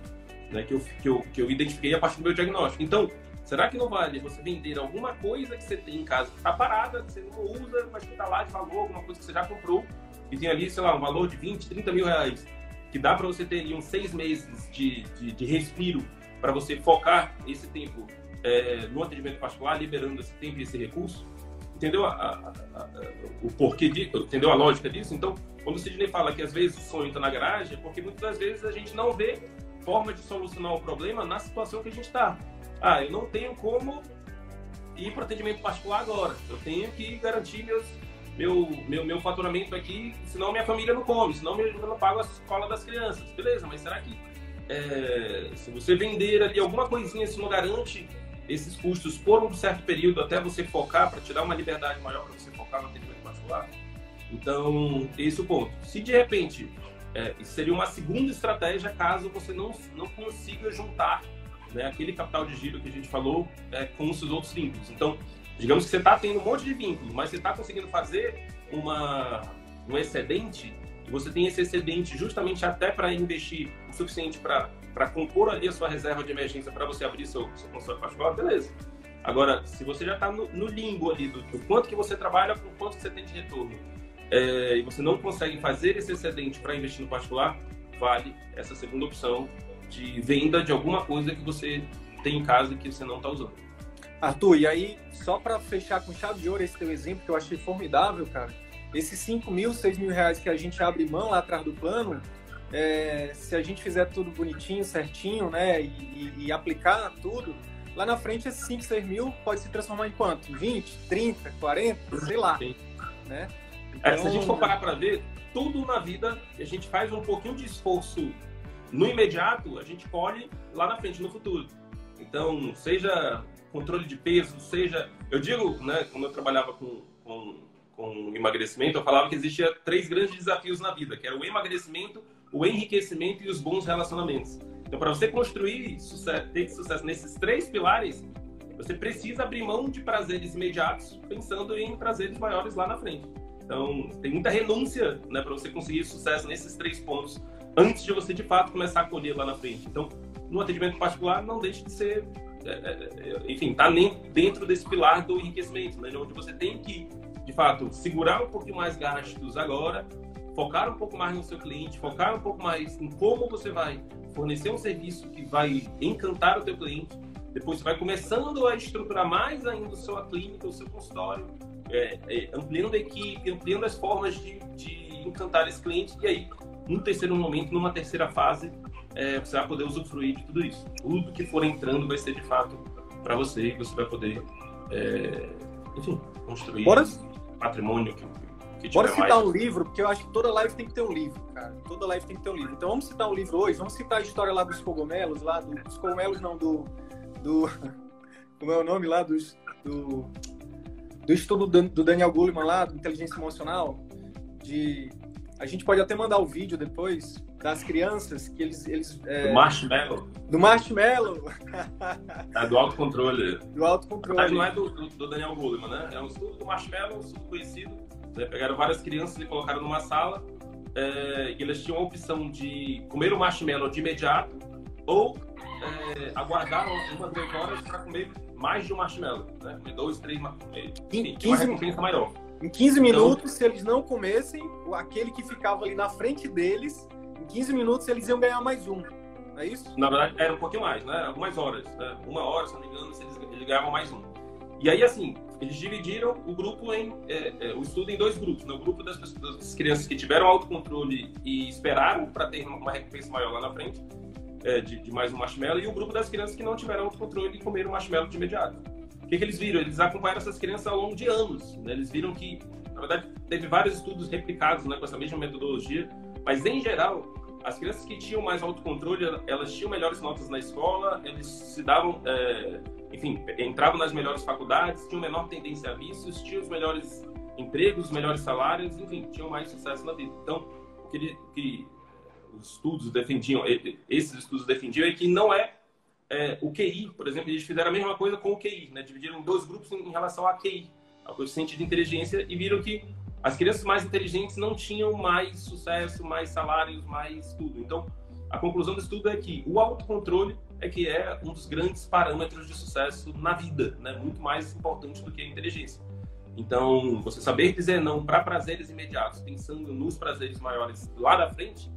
né, que, eu, que, eu, que eu identifiquei a partir do meu diagnóstico. Então, Será que não vale você vender alguma coisa que você tem em casa que está parada, que você não usa, mas que está lá de valor, alguma coisa que você já comprou e tem ali, sei lá, um valor de 20, 30 mil reais, que dá para você ter ali uns seis meses de, de, de respiro para você focar esse tempo é, no atendimento particular, liberando esse tempo e esse recurso? Entendeu a, a, a, o porquê disso? Entendeu a lógica disso? Então, quando o Sidney fala que às vezes o sonho está na garagem, é porque muitas das vezes a gente não vê forma de solucionar o problema na situação que a gente está. Ah, eu não tenho como ir para atendimento particular agora. Eu tenho que garantir meus, meu, meu, meu faturamento aqui, senão minha família não come, senão eu não pago a escola das crianças. Beleza, mas será que é, se você vender ali alguma coisinha, isso não garante esses custos por um certo período até você focar, para tirar uma liberdade maior para você focar no atendimento particular? Então, esse é o ponto. Se de repente, é, seria uma segunda estratégia caso você não, não consiga juntar né, aquele capital de giro que a gente falou é, com os seus outros vínculos. Então, digamos que você está tendo um monte de vínculos, mas você está conseguindo fazer uma, um excedente, e você tem esse excedente justamente até para investir o suficiente para compor ali a sua reserva de emergência para você abrir seu, seu consultório particular, beleza. Agora, se você já está no, no, limbo ali do, do, quanto que você trabalha com quanto que você tem de retorno, é, e você não consegue fazer esse excedente para investir no particular, vale essa segunda opção de venda de alguma coisa que você tem em casa que você não está usando. Arthur, e aí, só para fechar com chave de ouro esse teu exemplo, que eu achei formidável, cara, esses 5 mil, 6 mil reais que a gente abre mão lá atrás do plano, é, se a gente fizer tudo bonitinho, certinho, né, e, e, e, aplicar tudo, lá na frente esses 5, 6 mil pode se transformar em quanto? 20, 30, 40, sei lá, Sim. né? Então, é, se a gente for parar para ver, tudo na vida, a gente faz um pouquinho de esforço no imediato, a gente colhe lá na frente, no futuro. Então, seja controle de peso, seja. Eu digo, né, quando eu trabalhava com, com, com emagrecimento, eu falava que existia três grandes desafios na vida, que era o emagrecimento, o enriquecimento e os bons relacionamentos. Então, para você construir sucesso, ter sucesso nesses três pilares, você precisa abrir mão de prazeres imediatos, pensando em prazeres maiores lá na frente. Então, tem muita renúncia né, para você conseguir sucesso nesses três pontos antes de você de fato começar a colher lá na frente. Então, no atendimento particular, não deixe de ser, é, é, é enfim, tá nem dentro desse pilar do enriquecimento, né, onde você tem que, de fato, segurar um pouco mais gastos agora, focar um pouco mais no seu cliente, focar um pouco mais em como você vai fornecer um serviço que vai encantar o teu cliente. Depois você vai começando a estruturar mais ainda a sua clínica, o seu consultório, é, é, ampliando a equipe, ampliando as formas de, de encantar esse cliente. E aí, num terceiro momento, numa terceira fase, é, você vai poder usufruir de tudo isso. Tudo que for entrando vai ser de fato para você e você vai poder, é, enfim, construir Bora... patrimônio que, que Bora citar mais. um livro, porque eu acho que toda live tem que ter um livro, cara. Toda live tem que ter um livro. Então vamos citar um livro hoje, vamos citar a história lá dos cogumelos, lá do, dos cogumelos não, do, do. *laughs* Como é o nome lá? Dos, do, do estudo do Daniel Goleman lá, do Inteligência Emocional, de a gente pode até mandar o vídeo depois das crianças que eles. eles é... Do marshmallow. Do marshmallow. É, *laughs* do autocontrole. Do autocontrole. Não é do, do, do, Daniel Goleman, né? É um estudo do marshmallow, um estudo conhecido. Né? Pegaram várias crianças e colocaram numa sala. É, e elas tinham a opção de comer o marshmallow de imediato ou é, aguardar umas duas horas para comer mais de um marshmallow. Né? Comer dois, três, enfim, 15, uma recompensa maior. Em 15 minutos, então, se eles não comessem, aquele que ficava ali na frente deles, em 15 minutos eles iam ganhar mais um. É isso? Na verdade, era um pouquinho mais, né? Algumas horas. Né? Uma hora, se não me engano, eles, eles ganhavam mais um. E aí, assim, eles dividiram o grupo em é, é, o estudo em dois grupos. Né? O grupo das, pessoas, das crianças que tiveram autocontrole e esperaram para ter uma recompensa maior lá na frente, é, de, de, mais um marshmallow, e o grupo das crianças que não tiveram autocontrole e comeram marshmallow de imediato que, que eles viram? Eles acompanharam essas crianças ao longo de anos. Né? Eles viram que, na verdade, teve vários estudos replicados né, com essa mesma metodologia, mas em geral, as crianças que tinham mais autocontrole, elas tinham melhores notas na escola, eles se davam, é, enfim, entravam nas melhores faculdades, tinham menor tendência a vícios, tinham os melhores empregos, os melhores salários, enfim, tinham mais sucesso na vida. Então, o que, ele, que os estudos defendiam, esses estudos defendiam é que não é é, o QI, por exemplo, eles fizeram a mesma coisa com o QI, né? dividiram dois grupos em, relação a QI, ao coeficiente de inteligência, e viram que as crianças mais inteligentes não tinham mais sucesso, mais salários, mais tudo. Então, a conclusão do estudo é que o autocontrole é que é um dos grandes parâmetros de sucesso na vida, né? muito mais importante do que a inteligência. Então, você saber dizer não para prazeres imediatos, pensando nos prazeres maiores lá da frente,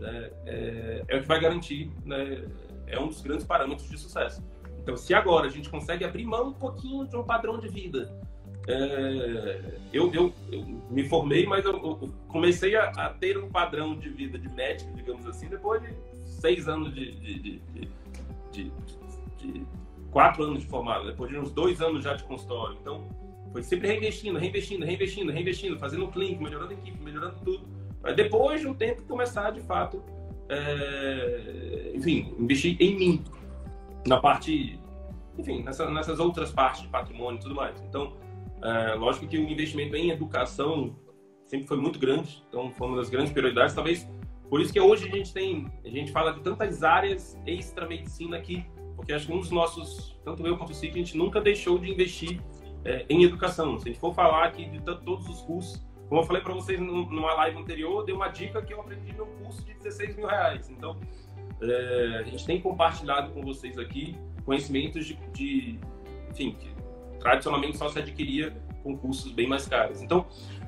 é, é, é o que vai garantir né, é um dos grandes parâmetros de sucesso. Então, se agora a gente consegue abrir mão um pouquinho de um padrão de vida, é, eu, eu, eu, me formei, mas eu, eu comecei a, a, ter um padrão de vida de médico, digamos assim, depois de seis anos de, de, de, de, quatro anos de formado, depois de uns dois anos já de consultório. Então, foi sempre reinvestindo, reinvestindo, reinvestindo, reinvestindo, fazendo clínico, melhorando a equipe, melhorando tudo. Mas depois de um tempo começar, de fato, é, enfim, investir em mim, na parte, enfim, nessa, nessas outras partes de patrimônio e tudo mais. Então, é, lógico que o investimento em educação sempre foi muito grande, então foi uma das grandes prioridades, talvez por isso que hoje a gente tem, a gente fala de tantas áreas extra-medicina que porque acho que um dos nossos, tanto eu quanto o Cid, a gente nunca deixou de investir é, em educação. Se a gente for falar aqui de todos os cursos, como eu falei para vocês numa live anterior, dei uma dica que eu aprendi no curso de 16 mil reais. Então, é, a gente tem compartilhado com vocês aqui conhecimentos de, de enfim, que tradicionalmente só se adquiria com cursos bem mais caros. Então,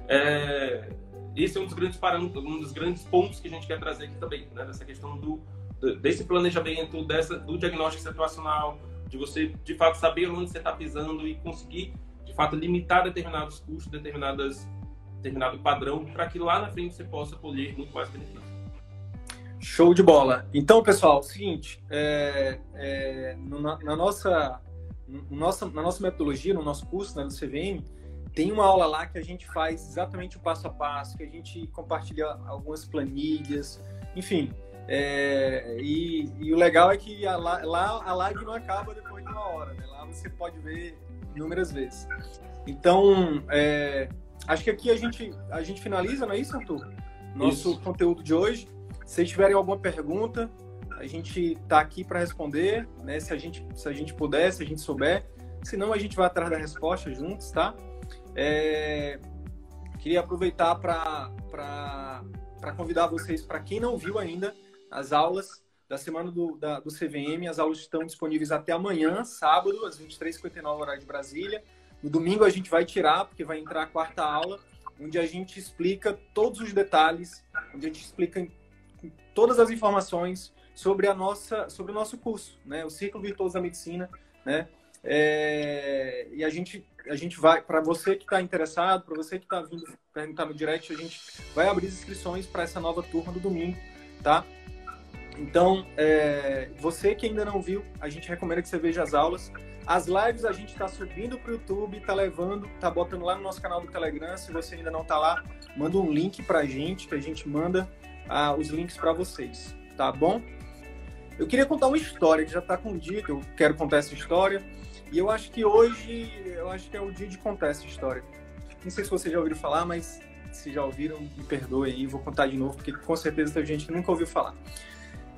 é, esse é um dos grandes parâmetros, um dos grandes pontos que a gente quer trazer aqui também, né? Dessa questão do, desse planejamento, dessa, do diagnóstico situacional, de você de fato saber onde você está pisando e conseguir de fato limitar determinados custos, determinadas determinado padrão, para que lá na frente você possa colher muito mais benefício. Show de bola. Então, pessoal, seguinte, é, é, na, na, nossa, nossa, na nossa metodologia, no nosso curso, né, no CVM, tem uma aula lá que a gente faz exatamente o passo a passo, que a gente compartilha algumas planilhas, enfim. É, e, e, o legal é que a, lá a live não acaba depois de uma hora, né? Lá você pode ver inúmeras vezes. Então, é, acho que aqui a gente, a gente finaliza, não é isso, Arthur? Nosso isso. conteúdo de hoje. Se tiverem alguma pergunta, a gente está aqui para responder, né? Se a gente, se a gente puder, se a gente souber. Senão a gente vai atrás da resposta juntos, tá? É... Queria aproveitar para convidar vocês, para quem não viu ainda, as aulas da semana do, da, do CVM. As aulas estão disponíveis até amanhã, sábado, às 23h59, horário de Brasília. No domingo a gente vai tirar, porque vai entrar a quarta aula, onde a gente explica todos os detalhes, onde a gente explica todas as informações sobre a nossa, sobre o nosso curso, né? O Círculo Virtuoso da Medicina, né? É, e a gente, a gente vai, para você que está interessado, para você que está vindo perguntar no direct, a gente vai abrir as inscrições para essa nova turma do domingo, tá? Então, é, você que ainda não viu, a gente recomenda que você veja as aulas. As lives a gente está subindo para o YouTube, está levando, está botando lá no nosso canal do Telegram. Se você ainda não está lá, manda um link para a gente, que a gente manda ah, os links para vocês, tá bom? Eu queria contar uma história que já está com o dia que eu quero contar essa história. E eu acho que hoje, eu acho que é o dia de contar essa história. Não sei se vocês já ouviram falar, mas se já ouviram, me perdoem aí, vou contar de novo, porque com certeza tem gente que nunca ouviu falar.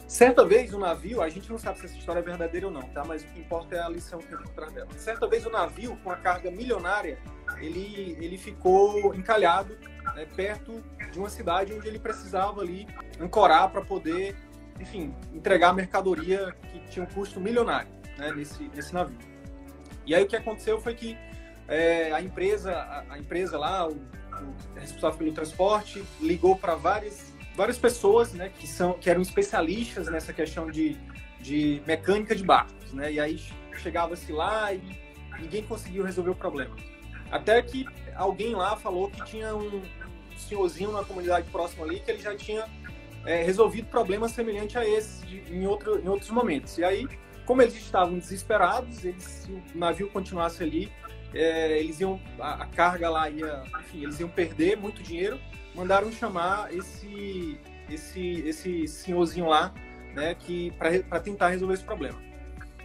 Certa vez o navio, a gente não sabe se essa história é verdadeira ou não, tá? Mas o que importa é a lição que tem por trás dela. Certa vez o navio, com a carga milionária, ele, ele ficou encalhado né, perto de uma cidade onde ele precisava ali ancorar para poder, enfim, entregar mercadoria que tinha um custo milionário né, nesse, nesse navio. E aí o que aconteceu foi que é, a empresa, a, a, empresa lá, o, o responsável pelo transporte, ligou para várias várias pessoas, né, que são que eram especialistas nessa questão de, de mecânica de barcos, né? E aí chegava-se lá e ninguém conseguiu resolver o problema. Até que alguém lá falou que tinha um senhorzinho na comunidade próxima ali que ele já tinha é, resolvido problemas semelhantes a esse de, em, outro, em outros momentos. E aí, como eles estavam desesperados, eles, se o navio continuasse ali, é, eles iam a, a, carga lá ia, enfim, eles iam perder muito dinheiro mandaram chamar esse esse esse senhorzinho lá, né, que para tentar resolver esse problema.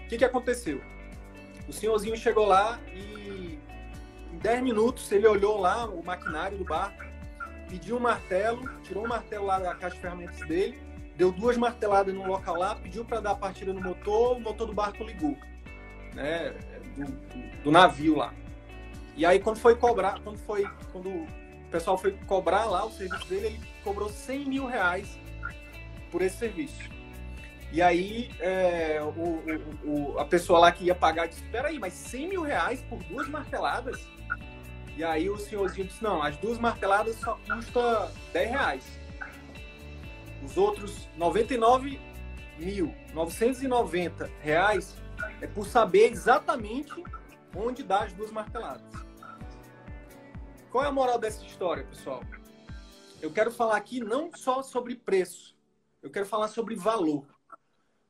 O que que aconteceu? O senhorzinho chegou lá e em 10 minutos ele olhou lá o maquinário do barco, pediu um martelo, tirou o martelo lá da caixa de ferramentas dele, deu duas marteladas no local lá, pediu para dar partida no motor, o motor do barco ligou, né, do, do navio lá. E aí quando foi cobrar, quando foi quando o pessoal foi cobrar lá o serviço dele, ele cobrou 100 mil reais por esse serviço. E aí é, o, o, o, a pessoa lá que ia pagar disse, peraí, mas 100 mil reais por duas marteladas? E aí o senhorzinho disse, não, as duas marteladas só custa 10 reais. Os outros 99 mil 990 reais é por saber exatamente onde dá as duas marteladas. Qual é a moral dessa história, pessoal? Eu quero falar aqui não só sobre preço, eu quero falar sobre valor.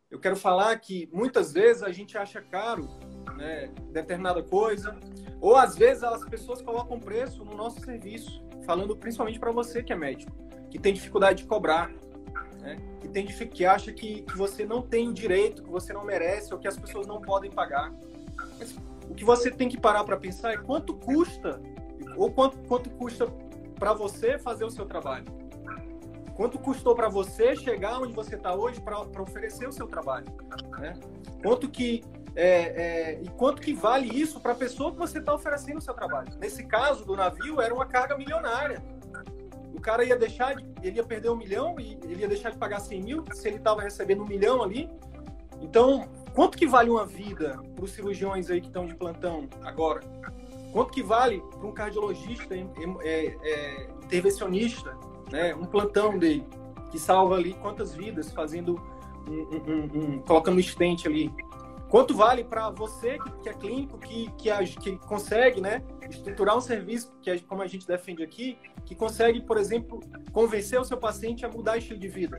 Eu quero falar que muitas vezes a gente acha caro né, determinada coisa, ou às vezes as pessoas colocam preço no nosso serviço, falando principalmente para você que é médico, que tem dificuldade de cobrar, né, que, tem, que acha que, que você não tem direito, que você não merece, ou que as pessoas não podem pagar. Mas o que você tem que parar para pensar é quanto custa ou quanto, quanto custa para você fazer o seu trabalho? Quanto custou para você chegar onde você está hoje para oferecer o seu trabalho? Né? Quanto que é, é, e quanto que vale isso para a pessoa que você está oferecendo o seu trabalho? Nesse caso do navio era uma carga milionária. O cara ia deixar, de, ele ia perder um milhão e ele ia deixar de pagar 100 mil se ele estava recebendo um milhão ali. Então, quanto que vale uma vida para os cirurgiões aí que estão de plantão agora? Quanto que vale para um cardiologista, é, é, intervencionista, né? um plantão dele, que salva ali quantas vidas fazendo um, um, um, colocando um estente ali. Quanto vale para você que, que, é clínico, que, que, que, consegue né, estruturar um serviço, que é como a gente defende aqui, que consegue, por exemplo, convencer o seu paciente a mudar estilo de vida?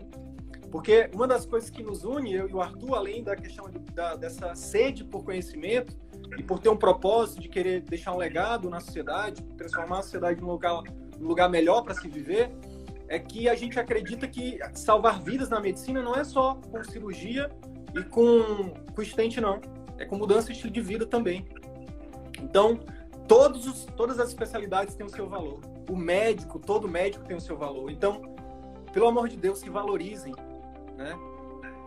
Porque uma das coisas que nos une, eu e o Arthur, além da questão de, da, dessa sede por conhecimento e por ter um propósito de querer deixar um legado na sociedade, transformar a sociedade num lugar, num lugar melhor para se viver, é que a gente acredita que salvar vidas na medicina não é só com cirurgia e com, com estente, não. É com mudança de estilo de vida também. Então, todos os, todas as especialidades têm o seu valor. O médico, todo médico tem o seu valor. Então, pelo amor de Deus, se valorizem. Né?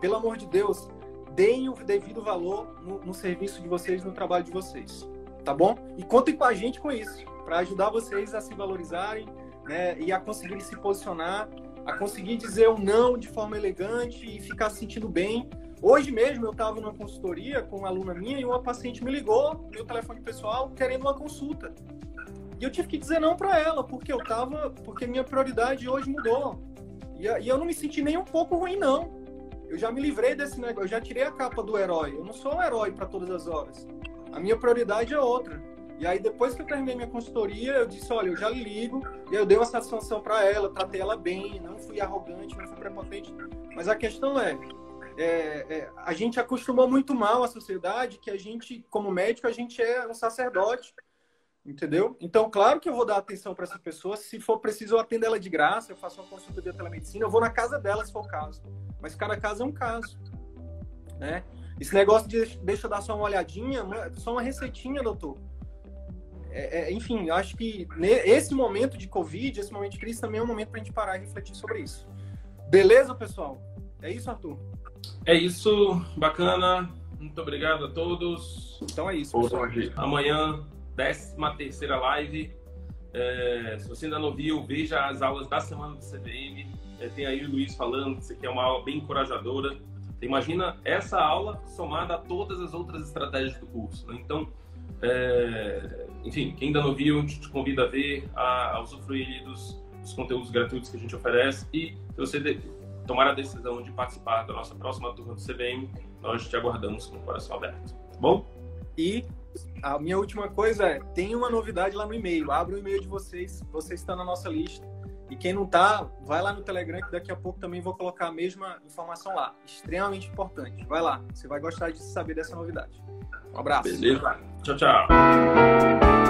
Pelo amor de Deus, deem o devido valor no, no serviço de vocês, no trabalho de vocês. Tá bom? E contem com a gente com isso, para ajudar vocês a se valorizarem, né, e a conseguir se posicionar, a conseguir dizer um não de forma elegante e ficar se sentindo bem. Hoje mesmo eu estava numa consultoria com uma aluna minha e uma paciente me ligou, meu telefone pessoal, querendo uma consulta. E eu tive que dizer não para ela, porque eu tava, porque minha prioridade hoje mudou. E, e eu não me senti nem um pouco ruim não. Eu já me livrei desse negócio, eu já tirei a capa do herói. Eu não sou um herói para todas as horas. A minha prioridade é outra. E aí, depois que eu terminei minha consultoria, eu disse: olha, eu já ligo, e eu dei uma satisfação para ela, tratei ela bem, não fui arrogante, não fui prepotente. Mas a questão é, é, é, a gente acostumou muito mal a sociedade que a gente, como médico, a gente é um sacerdote, entendeu? Então, claro que eu vou dar atenção para essa pessoa. Se for preciso, eu atendo ela de graça, eu faço uma consulta de telemedicina, eu vou na casa dela, se for o caso. Mas cada caso é um caso, né? Esse negócio de deixa eu dar só uma olhadinha, só uma receitinha, doutor é, é, enfim, acho que esse momento de Covid, esse momento de crise, também é um momento para a gente parar e refletir sobre isso. Beleza, pessoal? É isso, Arthur? É isso, bacana. Muito obrigado a todos. Então é isso, pessoal. Amanhã, 13 terceira live. É, se você ainda não viu, veja as aulas da semana do CVM. É, tem aí o Luiz falando que isso aqui é uma aula bem encorajadora. Imagina essa aula somada a todas as outras estratégias do curso. Né? Então, é, enfim, quem ainda não viu, te convido a ver, a, a usufruir dos, dos, conteúdos gratuitos que a gente oferece. E se você de, tomar a decisão de participar da nossa próxima turma do CBM, nós te aguardamos com o coração aberto. Tá bom? E a minha última coisa é: tem uma novidade lá no e-mail. Abre o e-mail de vocês, você está na nossa lista. E quem não está, vai lá no Telegram, que daqui a pouco também vou colocar a mesma informação lá. Extremamente importante. Vai lá, você vai gostar de saber dessa novidade. Um abraço. Beleza. Tchau, tchau.